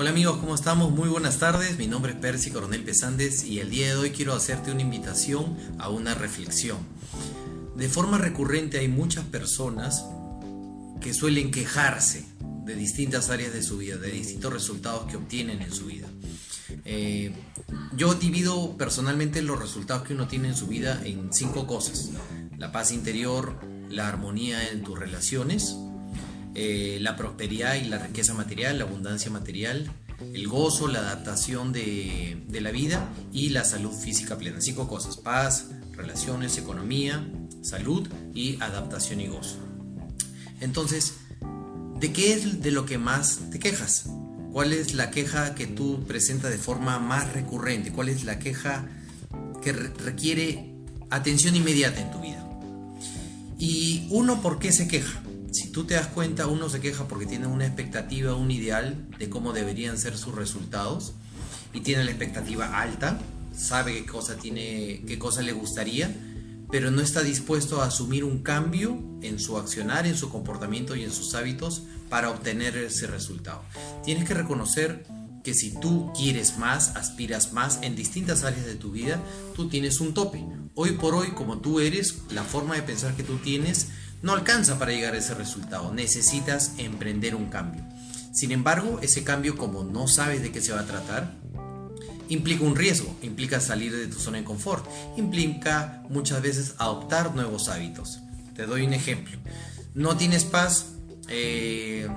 Hola amigos, ¿cómo estamos? Muy buenas tardes. Mi nombre es Percy Coronel Pesández y el día de hoy quiero hacerte una invitación a una reflexión. De forma recurrente hay muchas personas que suelen quejarse de distintas áreas de su vida, de distintos resultados que obtienen en su vida. Eh, yo divido personalmente los resultados que uno tiene en su vida en cinco cosas. La paz interior, la armonía en tus relaciones, eh, la prosperidad y la riqueza material, la abundancia material, el gozo, la adaptación de, de, la vida y la salud física plena. Cinco cosas, paz, relaciones, economía, salud y adaptación y gozo. Entonces, ¿de qué es de lo que más te quejas? ¿Cuál es la queja que tú presentas de forma más recurrente? ¿Cuál es la queja que requiere atención inmediata en tu vida? Y uno, ¿por qué se queja? Tú te das cuenta, uno se queja porque tiene una expectativa, un ideal de cómo deberían ser sus resultados y tiene la expectativa alta, sabe qué cosa tiene, qué cosa le gustaría, pero no está dispuesto a asumir un cambio en su accionar, en su comportamiento y en sus hábitos para obtener ese resultado. Tienes que reconocer que si tú quieres más, aspiras más en distintas áreas de tu vida, tú tienes un tope. Hoy por hoy, como tú eres, la forma de pensar que tú tienes no alcanza para llegar a ese resultado. Necesitas emprender un cambio. Sin embargo, ese cambio, como no sabes de qué se va a tratar, implica un riesgo, implica salir de tu zona de confort, implica muchas veces adoptar nuevos hábitos. Te doy un ejemplo. No tienes paz, eh,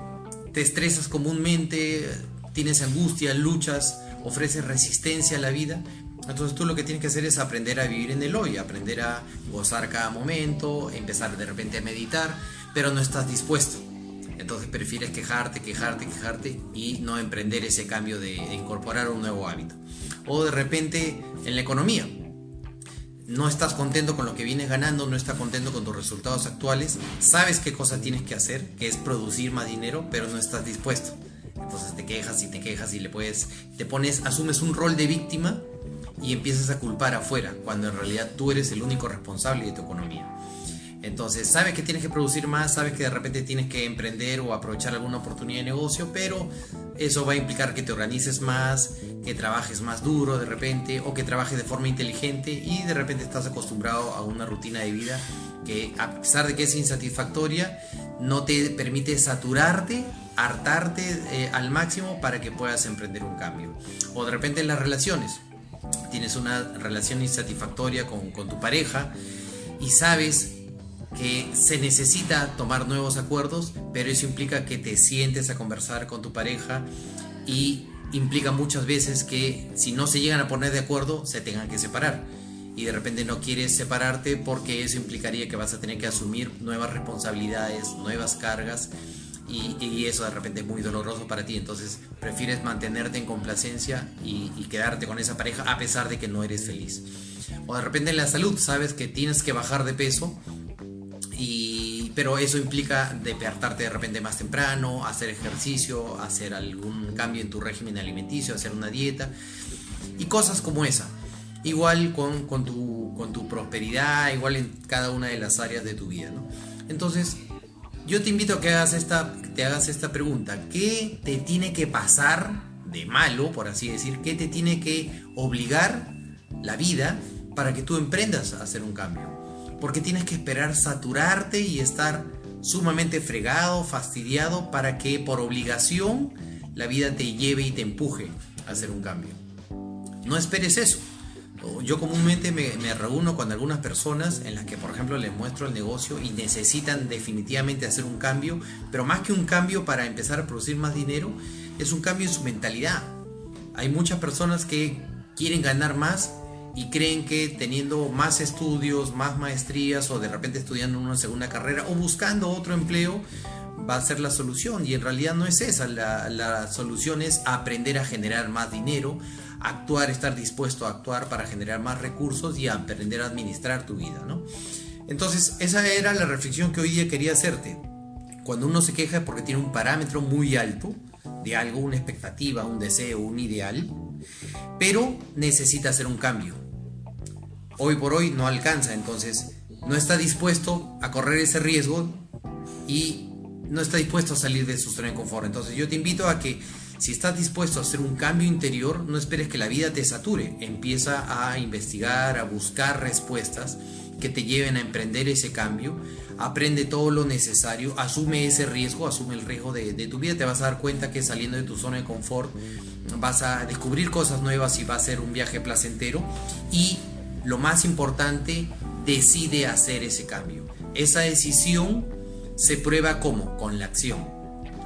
te estresas comúnmente, tienes angustia, luchas, ofreces resistencia a la vida. Entonces tú lo que tienes que hacer es aprender a vivir en el hoy, aprender a gozar cada momento, empezar de repente a meditar, pero no estás dispuesto. Entonces prefieres quejarte, quejarte, quejarte y no emprender ese cambio de, incorporar un nuevo hábito. O de repente en la economía. No estás contento con lo que vienes ganando, no estás contento con tus resultados actuales, sabes qué cosa tienes que hacer, que es producir más dinero, pero no estás dispuesto. Entonces te quejas y te quejas y le puedes, te pones, asumes un rol de víctima y empiezas a culpar afuera, cuando en realidad tú eres el único responsable de tu economía. Entonces, sabes que tienes que producir más, sabes que de repente tienes que emprender o aprovechar alguna oportunidad de negocio, pero eso va a implicar que te organices más, que trabajes más duro de repente o que trabajes de forma inteligente y de repente estás acostumbrado a una rutina de vida que a pesar de que es insatisfactoria, no te permite saturarte, hartarte eh, al máximo para que puedas emprender un cambio. O de repente en las relaciones, tienes una relación insatisfactoria con, tu pareja y sabes que se necesita tomar nuevos acuerdos, pero eso implica que te sientes a conversar con tu pareja y implica muchas veces que si no se llegan a poner de acuerdo, se tengan que separar. Y de repente no quieres separarte porque eso implicaría que vas a tener que asumir nuevas responsabilidades, nuevas cargas y, eso de repente es muy doloroso para ti. Entonces prefieres mantenerte en complacencia y, y quedarte con esa pareja a pesar de que no eres feliz. O de repente en la salud sabes que tienes que bajar de peso pero eso implica despertarte de repente más temprano, hacer ejercicio, hacer algún cambio en tu régimen alimenticio, hacer una dieta y cosas como esa. Igual con, con, tu, con tu prosperidad, igual en cada una de las áreas de tu vida. ¿no? Entonces, yo te invito a que hagas esta, te hagas esta pregunta. ¿Qué te tiene que pasar de malo, por así decir? ¿Qué te tiene que obligar la vida para que tú emprendas a hacer un cambio? porque tienes que esperar saturarte y estar sumamente fregado, fastidiado, para que por obligación la vida te lleve y te empuje a hacer un cambio. No esperes eso. Yo comúnmente me, reúno con algunas personas en las que, por ejemplo, les muestro el negocio y necesitan definitivamente hacer un cambio, pero más que un cambio para empezar a producir más dinero, es un cambio en su mentalidad. Hay muchas personas que quieren ganar más, y creen que teniendo más estudios, más maestrías o de repente estudiando una segunda carrera o buscando otro empleo va a ser la solución y en realidad no es esa, la, solución es aprender a generar más dinero, actuar, estar dispuesto a actuar para generar más recursos y aprender a administrar tu vida, ¿no? Entonces esa era la reflexión que hoy día quería hacerte. Cuando uno se queja es porque tiene un parámetro muy alto de algo, una expectativa, un deseo, un ideal, pero necesita hacer un cambio hoy por hoy no alcanza, entonces no está dispuesto a correr ese riesgo y no está dispuesto a salir de su zona de confort. Entonces yo te invito a que Si estás dispuesto a hacer un cambio interior, no esperes que la vida te sature. Empieza a investigar, a buscar respuestas que te lleven a emprender ese cambio. Aprende todo lo necesario, asume ese riesgo, asume el riesgo de, tu vida. Te vas a dar cuenta que saliendo de tu zona de confort vas a descubrir cosas nuevas y va a ser un viaje placentero. Y lo más importante, decide hacer ese cambio. Esa decisión se prueba como con la acción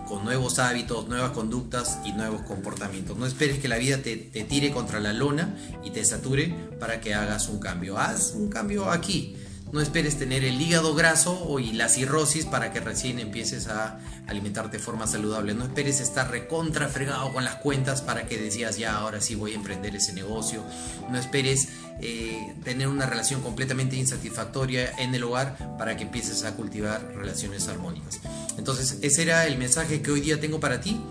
con nuevos hábitos, nuevas conductas y nuevos comportamientos. No esperes que la vida te, tire contra la lona y te sature para que hagas un cambio. Haz un cambio aquí. No esperes tener el hígado graso y la cirrosis para que recién empieces a alimentarte de forma saludable. No esperes estar recontra fregado con las cuentas para que decías ya ahora sí voy a emprender ese negocio. No esperes eh, tener una relación completamente insatisfactoria en el hogar para que empieces a cultivar relaciones armónicas. Entonces ese era el mensaje que hoy día tengo para ti,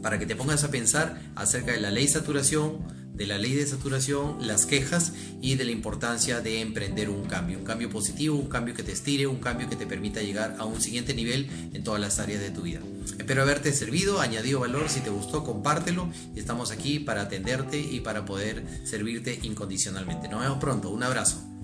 para que te pongas a pensar acerca de la ley saturación de la ley de saturación, las quejas y de la importancia de emprender un cambio, un cambio positivo, un cambio que te estire, un cambio que te permita llegar a un siguiente nivel en todas las áreas de tu vida. Espero haberte servido, añadido valor, si te gustó compártelo y estamos aquí para atenderte y para poder servirte incondicionalmente. Nos vemos pronto, un abrazo.